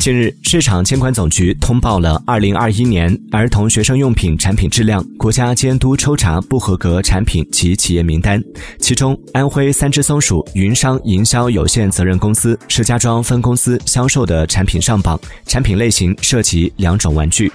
近日市场监管总局通报了二零二一年儿童学生用品产品质量国家监督抽查不合格产品及企业名单其中安徽三只松鼠云商营销有限责任公司石家庄分公司销售的产品上榜产品类型涉及两种玩具。